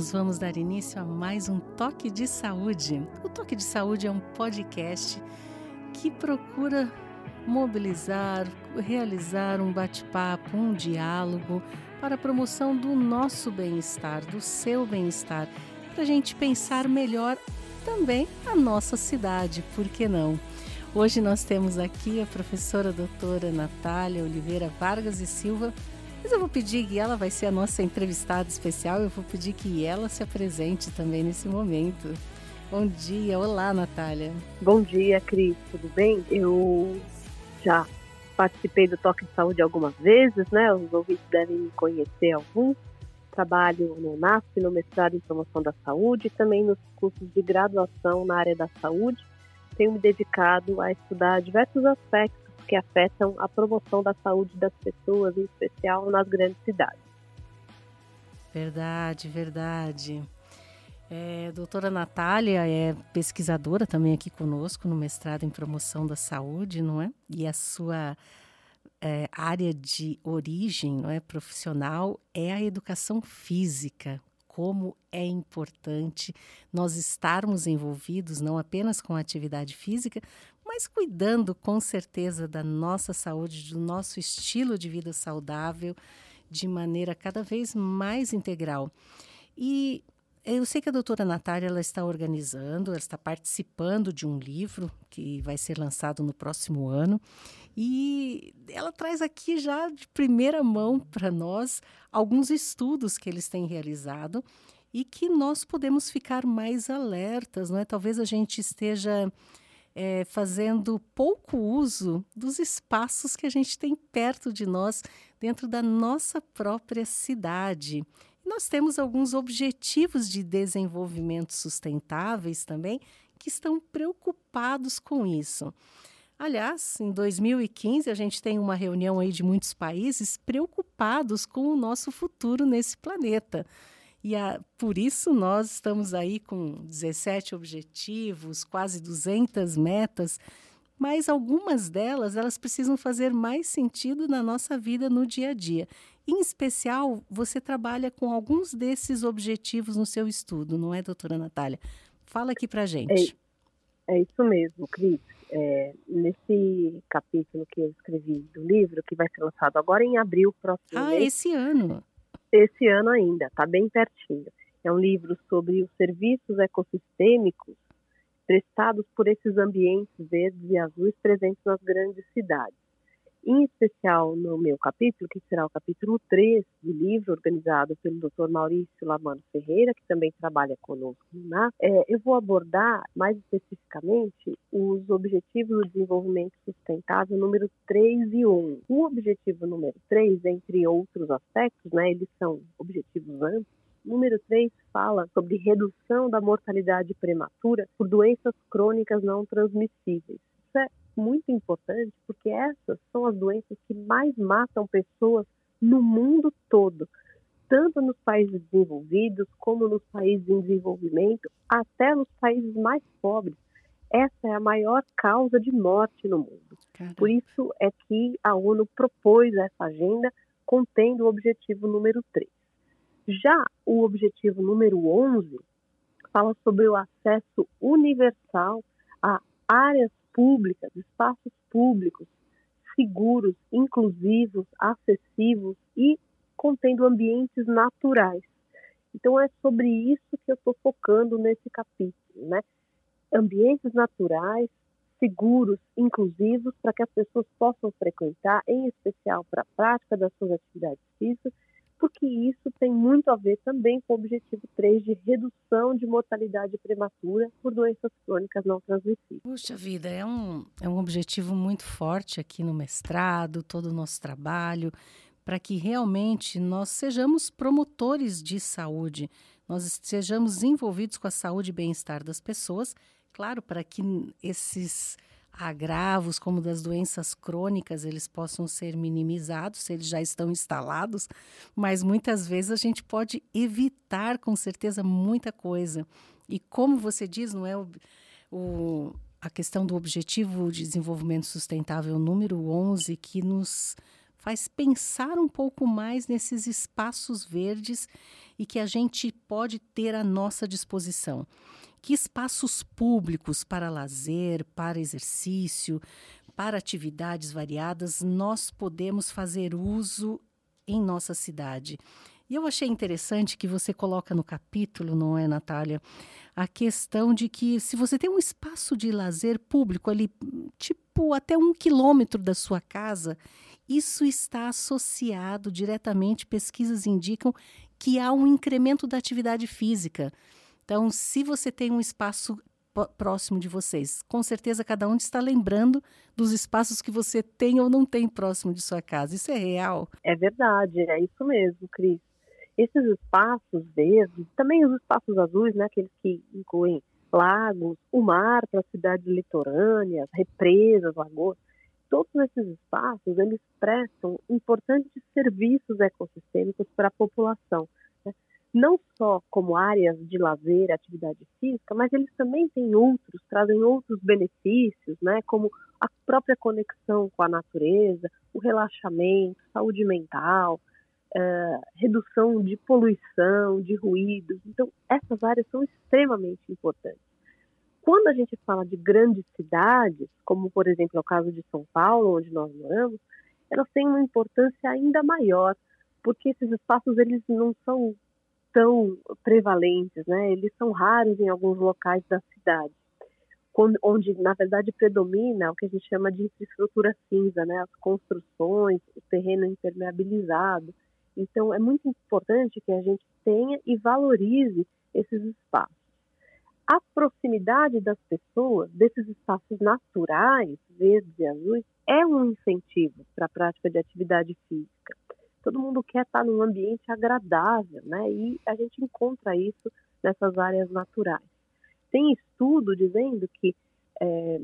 Nós vamos dar início a mais um Toque de Saúde. O Toque de Saúde é um podcast que procura mobilizar, realizar um bate-papo, um diálogo para a promoção do nosso bem-estar, do seu bem-estar, para a gente pensar melhor também a nossa cidade, por que não? Hoje nós temos aqui a professora doutora Natália Oliveira Vargas e Silva, mas eu vou pedir que ela vai ser a nossa entrevistada especial, eu vou pedir que ela se apresente também nesse momento. Bom dia, olá Natália. Bom dia, Cris, tudo bem? Eu já participei do Toque de Saúde algumas vezes, né? Os ouvintes devem me conhecer alguns. Trabalho no NASP, no mestrado em promoção da saúde, e também nos cursos de graduação na área da saúde. Tenho me dedicado a estudar diversos aspectos que afetam a promoção da saúde das pessoas, em especial nas grandes cidades. Verdade, verdade. É, doutora Natália é pesquisadora também aqui conosco no mestrado em promoção da saúde, não é? E a sua é, área de origem não é, profissional é a educação física. Como é importante nós estarmos envolvidos não apenas com a atividade física, mas cuidando com certeza da nossa saúde, do nosso estilo de vida saudável, de maneira cada vez mais integral. E eu sei que a doutora Natália ela está organizando, ela está participando de um livro que vai ser lançado no próximo ano. E ela traz aqui já de primeira mão para nós alguns estudos que eles têm realizado e que nós podemos ficar mais alertas, não é? Talvez a gente esteja é, fazendo pouco uso dos espaços que a gente tem perto de nós, dentro da nossa própria cidade. Nós temos alguns objetivos de desenvolvimento sustentáveis também que estão preocupados com isso. Aliás, em 2015 a gente tem uma reunião aí de muitos países preocupados com o nosso futuro nesse planeta. E a, por isso nós estamos aí com 17 objetivos, quase 200 metas, mas algumas delas elas precisam fazer mais sentido na nossa vida no dia a dia. Em especial, você trabalha com alguns desses objetivos no seu estudo, não é, doutora Natália? Fala aqui para gente. É, é, isso mesmo, Cris. É, nesse capítulo que eu escrevi do livro, que vai ser lançado agora em abril próximo Ah, mês, esse ano esse ano ainda, está bem pertinho. É um livro sobre os serviços ecossistêmicos prestados por esses ambientes verdes e azuis presentes nas grandes cidades em especial no meu capítulo, que será o capítulo 3 do livro, organizado pelo Dr. Maurício Lamano Ferreira, que também trabalha conosco na é, eu vou abordar mais especificamente os Objetivos do Desenvolvimento Sustentável número 3 e 1. O objetivo número 3, entre outros aspectos, né, eles são objetivos amplos, Número 3 fala sobre redução da mortalidade prematura por doenças crônicas não transmissíveis. Isso é muito importante porque essas são as doenças que mais matam pessoas no mundo todo, tanto nos países desenvolvidos como nos países em desenvolvimento, até nos países mais pobres. Essa é a maior causa de morte no mundo. Caramba. Por isso é que a ONU propôs essa agenda contendo o objetivo número 3. Já o objetivo número 11 fala sobre o acesso universal a áreas públicas, espaços públicos seguros, inclusivos, acessíveis e contendo ambientes naturais. Então é sobre isso que eu estou focando nesse capítulo, né? Ambientes naturais, seguros, inclusivos, para que as pessoas possam frequentar, em especial para a prática das suas atividades físicas porque isso tem muito a ver também com o objetivo 3 de redução de mortalidade prematura por doenças crônicas não transmissíveis. Puxa vida, é um, é um objetivo muito forte aqui no mestrado, todo o nosso trabalho, para que realmente nós sejamos promotores de saúde, nós sejamos envolvidos com a saúde e bem-estar das pessoas, claro, para que esses agravos como das doenças crônicas eles possam ser minimizados se eles já estão instalados, mas muitas vezes a gente pode evitar com certeza muita coisa. E como você diz, não é o, o a questão do objetivo de desenvolvimento sustentável número 11 que nos faz pensar um pouco mais nesses espaços verdes e que a gente pode ter à nossa disposição. Que espaços públicos para lazer, para exercício, para atividades variadas nós podemos fazer uso em nossa cidade? E eu achei interessante que você coloca no capítulo, não é, Natália, a questão de que se você tem um espaço de lazer público ali, tipo até um quilômetro da sua casa, isso está associado diretamente, pesquisas indicam que há um incremento da atividade física. Então, se você tem um espaço próximo de vocês. Com certeza cada um está lembrando dos espaços que você tem ou não tem próximo de sua casa. Isso é real? É verdade, é isso mesmo, Cris. Esses espaços verdes, também os espaços azuis, né, aqueles que incluem lagos, o mar para cidades litorâneas, represas, lagoas, todos esses espaços eles prestam importantes serviços ecossistêmicos para a população não só como áreas de lazer, atividade física, mas eles também têm outros, trazem outros benefícios, né, como a própria conexão com a natureza, o relaxamento, saúde mental, uh, redução de poluição, de ruídos. Então, essas áreas são extremamente importantes. Quando a gente fala de grandes cidades, como por exemplo é o caso de São Paulo, onde nós moramos, elas têm uma importância ainda maior, porque esses espaços eles não são tão prevalentes, né? Eles são raros em alguns locais da cidade, onde na verdade predomina o que a gente chama de infraestrutura cinza, né? As construções, o terreno impermeabilizado. Então é muito importante que a gente tenha e valorize esses espaços. A proximidade das pessoas desses espaços naturais, verdes e azuis, é um incentivo para a prática de atividade física todo mundo quer estar num ambiente agradável, né? E a gente encontra isso nessas áreas naturais. Tem estudo dizendo que é,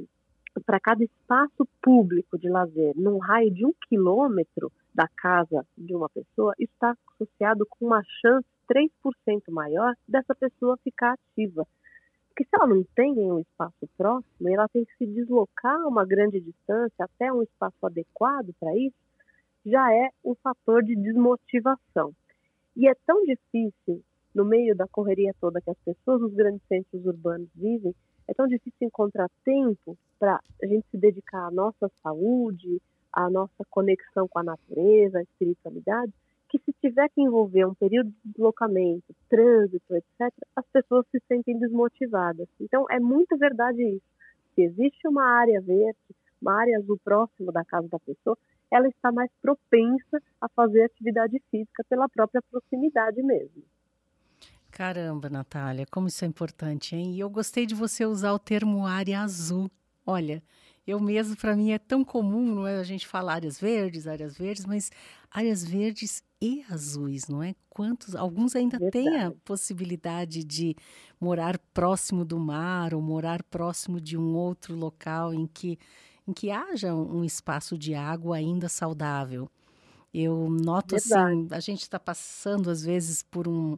para cada espaço público de lazer, num raio de um quilômetro da casa de uma pessoa, está associado com uma chance 3% maior dessa pessoa ficar ativa. Porque se ela não tem um espaço próximo, ela tem que se deslocar uma grande distância até um espaço adequado para isso, já é um fator de desmotivação. E é tão difícil, no meio da correria toda que as pessoas nos grandes centros urbanos vivem, é tão difícil encontrar tempo para a gente se dedicar à nossa saúde, à nossa conexão com a natureza, à espiritualidade, que se tiver que envolver um período de deslocamento, trânsito, etc., as pessoas se sentem desmotivadas. Então, é muito verdade isso. Se existe uma área verde, uma área azul próximo da casa da pessoa, ela está mais propensa a fazer atividade física pela própria proximidade mesmo. Caramba, Natália, como isso é importante, hein? E eu gostei de você usar o termo área azul. Olha, eu mesmo, para mim, é tão comum, não é? A gente falar áreas verdes, áreas verdes, mas áreas verdes e azuis, não é? Quantos, alguns ainda Verdade. têm a possibilidade de morar próximo do mar ou morar próximo de um outro local em que em que haja um espaço de água ainda saudável. Eu noto assim, Verdade. assim, a gente está passando às vezes por um,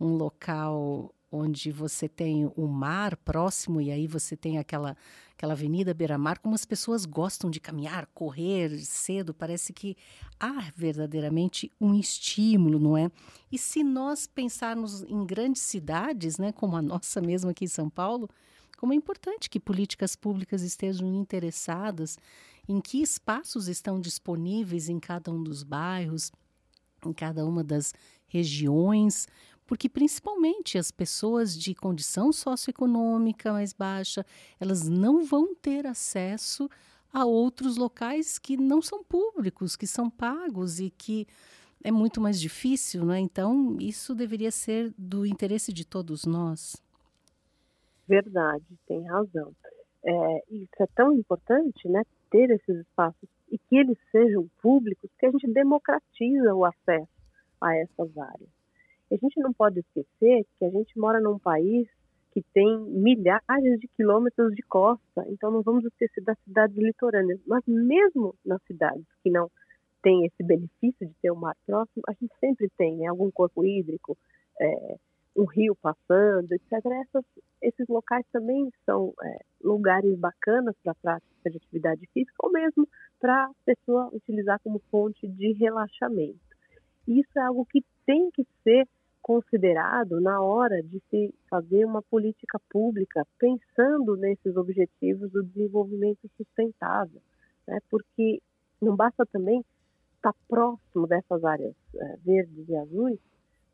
um local onde você tem o mar próximo e aí você tem aquela aquela avenida beira-mar, como as pessoas gostam de caminhar, correr cedo, parece que há verdadeiramente um estímulo, não é? E se nós pensarmos em grandes cidades, né, como a nossa mesmo aqui em São Paulo, como é importante que políticas públicas estejam interessadas em que espaços estão disponíveis em cada um dos bairros, em cada uma das regiões, porque principalmente as pessoas de condição socioeconômica mais baixa, elas não vão ter acesso a outros locais que não são públicos, que são pagos e que é muito mais difícil, né? Então, isso deveria ser do interesse de todos nós. Verdade, tem razão. É, isso é tão importante, né, ter esses espaços e que eles sejam públicos, que a gente democratiza o acesso a essas áreas. E a gente não pode esquecer que a gente mora num país que tem milhares de quilômetros de costa, então não vamos esquecer das cidades litorâneas, mas mesmo nas cidades que não têm esse benefício de ter o mar próximo, a gente sempre tem né, algum corpo hídrico, é, um rio passando, etc. Essas, esses locais também são é, lugares bacanas para a prática de atividade física ou mesmo para a pessoa utilizar como fonte de relaxamento. Isso é algo que tem que ser considerado na hora de se fazer uma política pública pensando nesses objetivos do desenvolvimento sustentável, né? porque não basta também estar próximo dessas áreas é, verdes e azuis,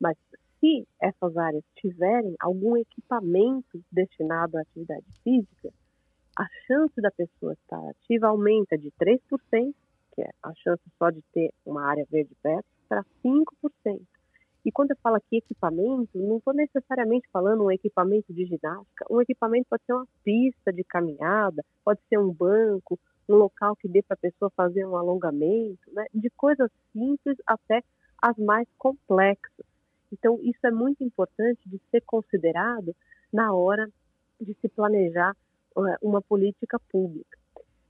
mas se essas áreas tiverem algum equipamento destinado à atividade física, a chance da pessoa estar ativa aumenta de 3%, que é a chance só de ter uma área verde perto, para 5%. E quando eu falo aqui equipamento, não estou necessariamente falando um equipamento de ginástica. Um equipamento pode ser uma pista de caminhada, pode ser um banco, um local que dê para a pessoa fazer um alongamento, né? de coisas simples até as mais complexas. Então, isso é muito importante de ser considerado na hora de se planejar eh, uma política pública.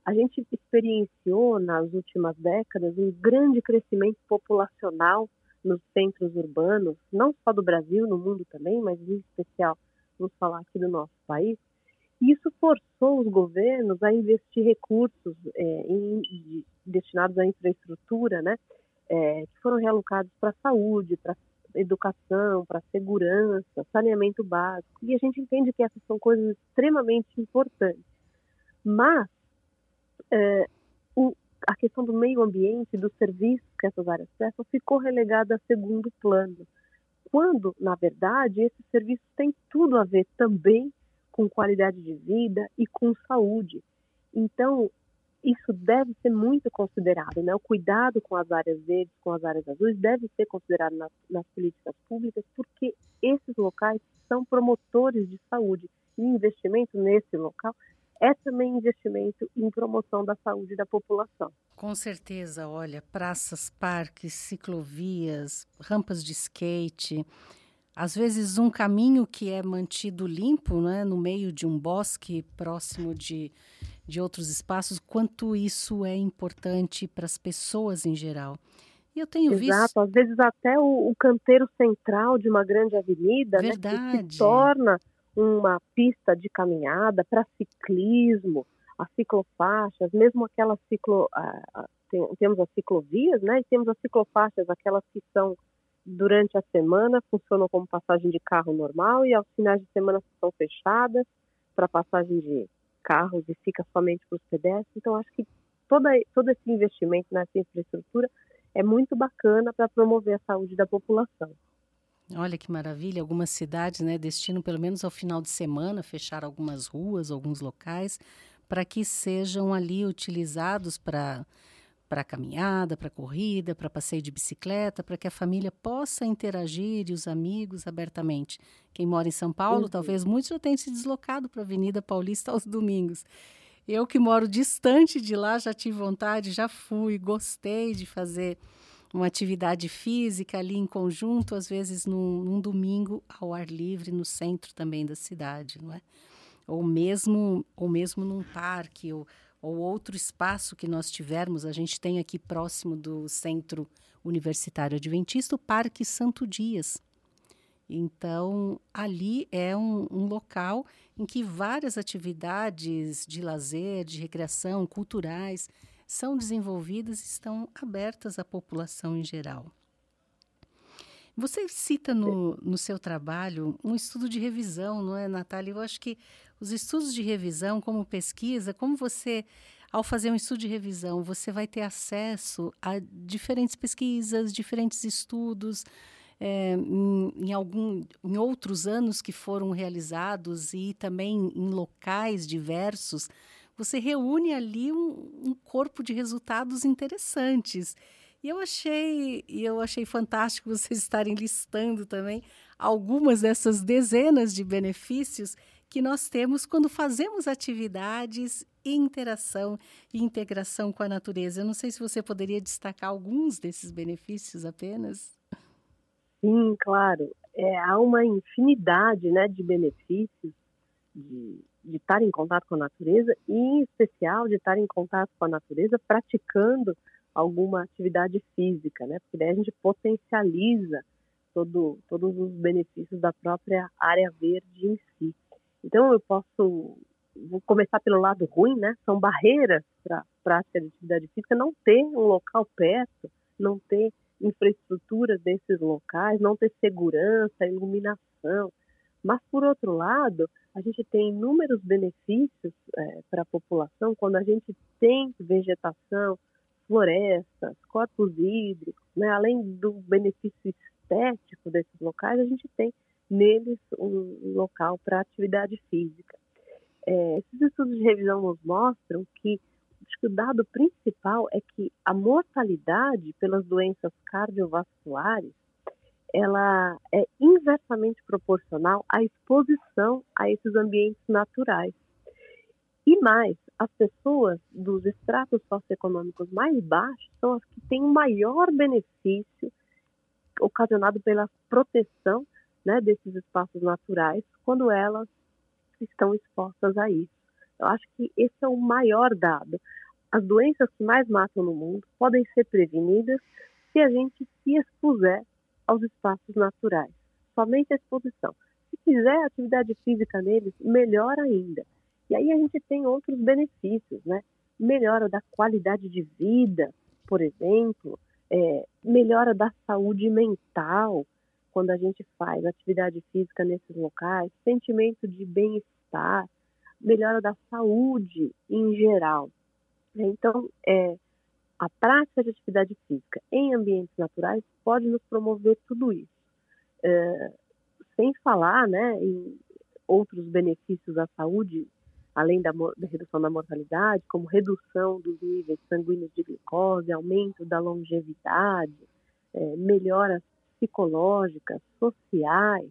A gente experienciou nas últimas décadas um grande crescimento populacional nos centros urbanos, não só do Brasil, no mundo também, mas em especial, vamos falar aqui do nosso país. E isso forçou os governos a investir recursos é, em, de, destinados à infraestrutura, né, é, que foram realocados para a saúde, para educação, para segurança, saneamento básico. E a gente entende que essas são coisas extremamente importantes. Mas é, o, a questão do meio ambiente, dos serviços que essas áreas prestam, ficou relegada a segundo plano. Quando, na verdade, esses serviços têm tudo a ver também com qualidade de vida e com saúde. Então, isso deve ser muito considerado, né? O cuidado com as áreas verdes, com as áreas azuis, deve ser considerado nas, nas políticas públicas, porque esses locais são promotores de saúde. E investimento nesse local é também investimento em promoção da saúde da população. Com certeza, olha, praças, parques, ciclovias, rampas de skate, às vezes um caminho que é mantido limpo, né, no meio de um bosque próximo de, de outros espaços, quanto isso é importante para as pessoas em geral. E eu tenho Exato, visto... às vezes até o, o, canteiro central de uma grande avenida, Verdade. Né, que se torna uma pista de caminhada para ciclismo, as ciclofaixas, mesmo aquelas ciclo, uh, tem, temos as ciclovias, né, e temos as ciclofaixas, aquelas que são durante a semana funcionam como passagem de carro normal e aos finais de semana são fechadas para passagem de carros e fica somente para os pedestres. Então, acho que toda, todo esse investimento nessa infraestrutura é muito bacana para promover a saúde da população. Olha que maravilha, algumas cidades né, destinam pelo menos ao final de semana fechar algumas ruas, alguns locais, para que sejam ali utilizados para para caminhada, para corrida, para passeio de bicicleta, para que a família possa interagir e os amigos abertamente. Quem mora em São Paulo, uhum. talvez muitos já tenham se deslocado para a Avenida Paulista aos domingos. Eu que moro distante de lá, já tive vontade, já fui, gostei de fazer uma atividade física ali em conjunto, às vezes num, num domingo ao ar livre no centro também da cidade, não é? Ou mesmo, ou mesmo num parque, ou, ou outro espaço que nós tivermos, a gente tem aqui próximo do Centro Universitário Adventista o Parque Santo Dias. Então, ali é um, um, local em que várias atividades de lazer, de recreação, culturais, são desenvolvidas e estão abertas à população em geral. Você cita no, no seu trabalho um estudo de revisão, não é, Natália? Eu acho que os estudos de revisão, como pesquisa, como você, ao fazer um estudo de revisão, você vai ter acesso a diferentes pesquisas, diferentes estudos, é, em, em, algum, em outros anos que foram realizados e também em locais diversos, você reúne ali um, um corpo de resultados interessantes. E eu achei, eu achei fantástico vocês estarem listando também algumas dessas dezenas de benefícios que nós temos quando fazemos atividades interação e integração com a natureza. Eu não sei se você poderia destacar alguns desses benefícios apenas. Sim, claro. É, há uma infinidade né, de benefícios de, de estar em contato com a natureza e, em especial, de estar em contato com a natureza praticando alguma atividade física, né? Porque daí a gente potencializa todo, todos os benefícios da própria área verde em si. Então eu posso vou começar pelo lado ruim, né? São barreiras para a prática de atividade física não ter um local perto, não ter infraestrutura desses locais, não ter segurança, iluminação. Mas, por outro lado, a gente tem inúmeros benefícios é, para a população quando a gente tem vegetação, florestas, corpos hídricos, né? além do benefício estético desses locais, a gente tem neles um local para atividade física. É, esses estudos de revisão nos mostram que que o dado principal é que a mortalidade pelas doenças cardiovasculares ela é inversamente proporcional à exposição a esses ambientes naturais. E mais, as pessoas dos estratos socioeconômicos mais baixos são as que têm o maior benefício ocasionado pela proteção né, desses espaços naturais quando elas estão expostas a isso. Eu acho que esse é o maior dado. As doenças que mais matam no mundo podem ser prevenidas se a gente se expuser aos espaços naturais. Somente a exposição. Se fizer atividade física neles, melhor ainda. E aí a gente tem outros benefícios, né? Melhora da qualidade de vida, por exemplo, é, melhora da saúde mental quando a gente faz atividade física nesses locais, sentimento de bem-estar, melhora da saúde em geral. Então, é, a prática de atividade física em ambientes naturais pode nos promover tudo isso. É, sem falar né, em outros benefícios à saúde, além da, da, redução da mortalidade, como redução dos níveis sanguíneos de glicose, aumento da longevidade, é, melhoras psicológicas, sociais,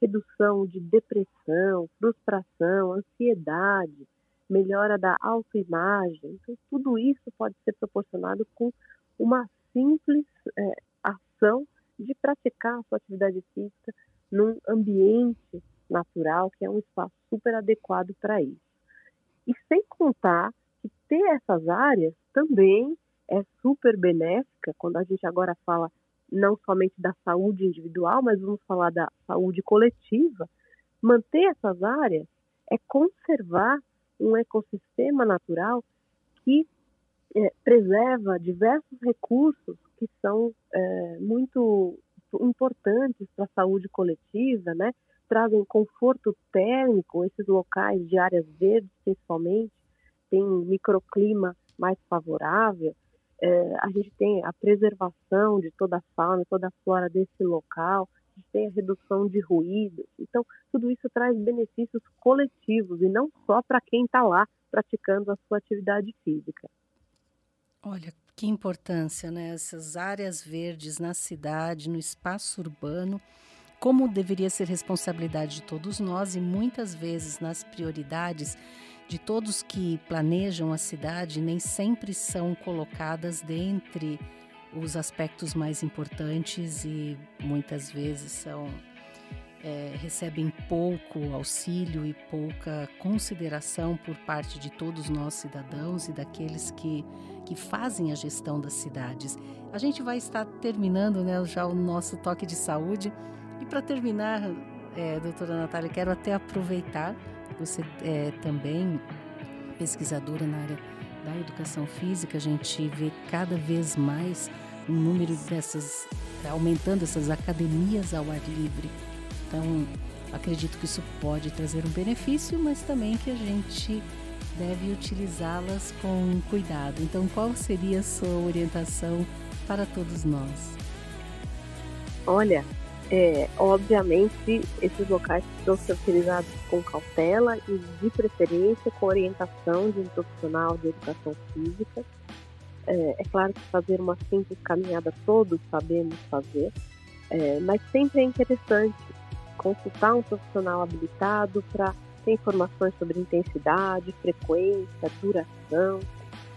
redução de depressão, frustração, ansiedade, melhora da autoimagem. Então, tudo isso pode ser proporcionado com uma simples é, ação de praticar a sua atividade física num ambiente natural, que é um espaço super adequado para isso. E sem contar que ter essas áreas também é super benéfica, quando a gente agora fala não somente da saúde individual, mas vamos falar da saúde coletiva. Manter essas áreas é conservar um ecossistema natural que é, preserva diversos recursos que são é, muito importantes para a saúde coletiva, né? Trazem conforto térmico, esses locais de áreas verdes, principalmente, tem microclima mais favorável. É, a gente tem a preservação de toda a fauna, toda a flora desse local, a gente tem a redução de ruídos. Então, tudo isso traz benefícios coletivos e não só para quem está lá praticando a sua atividade física. Olha, que importância, né? Essas áreas verdes na cidade, no espaço urbano, como deveria ser responsabilidade de todos nós e muitas vezes nas prioridades de todos que planejam a cidade, nem sempre são colocadas dentre os aspectos mais importantes e muitas vezes são é, recebem pouco auxílio e pouca consideração por parte de todos nós cidadãos e daqueles que, que fazem a gestão das cidades. A gente vai estar terminando né, já o nosso toque de saúde. E para terminar, é, doutora Natália, quero até aproveitar, você é também pesquisadora na área da educação física, a gente vê cada vez mais o número dessas, aumentando essas academias ao ar livre. Então, acredito que isso pode trazer um benefício, mas também que a gente deve utilizá-las com cuidado. Então, qual seria a sua orientação para todos nós? Olha, é, obviamente, esses locais precisam ser utilizados com cautela e, de preferência, com orientação de um profissional de educação física. É, é claro que fazer uma simples caminhada todos sabemos fazer, é, mas sempre é interessante consultar um profissional habilitado para ter informações sobre intensidade, frequência, duração,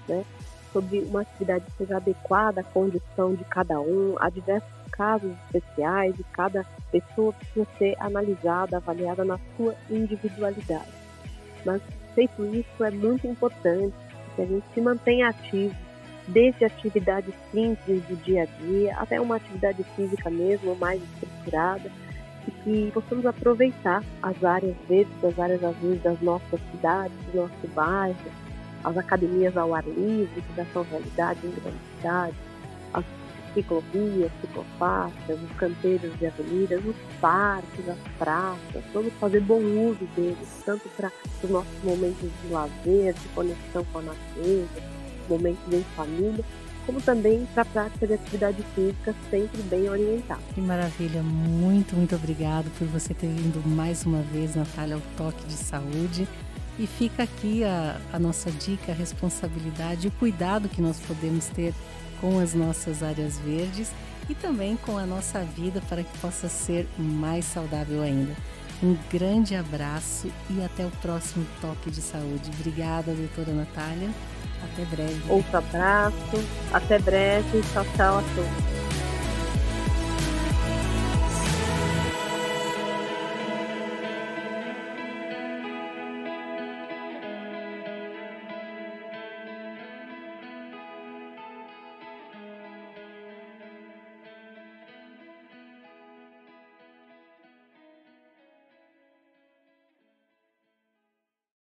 né? sobre uma atividade que seja adequada à condição de cada um, a diversos casos especiais e cada pessoa precisa ser analisada, avaliada na sua individualidade. Mas feito isso é muito importante que a gente se mantenha ativo, desde atividades simples do dia a dia até uma atividade física mesmo, mais estruturada, e que possamos aproveitar as áreas verdes, as áreas azuis das nossas cidades, do nosso bairro, as academias ao ar livre, que já são realidade em grandes cidades, ciclovias, ciclofaixas, os canteiros de avenidas, os parques, as praças, vamos fazer bom uso deles, tanto para os nossos momentos de lazer, de conexão com a natureza, momentos em família, como também para a prática de atividade física sempre bem orientada. Que maravilha, muito, muito obrigado por você ter vindo mais uma vez, Natália, ao Toque de Saúde. E fica aqui a, a nossa dica, a responsabilidade e o cuidado que nós podemos ter com as nossas áreas verdes e também com a nossa vida para que possa ser mais saudável ainda. Um grande abraço e até o próximo Toque de Saúde. Obrigada, doutora Natália. Até breve. Outro abraço. Até breve. Tchau, tchau a todos.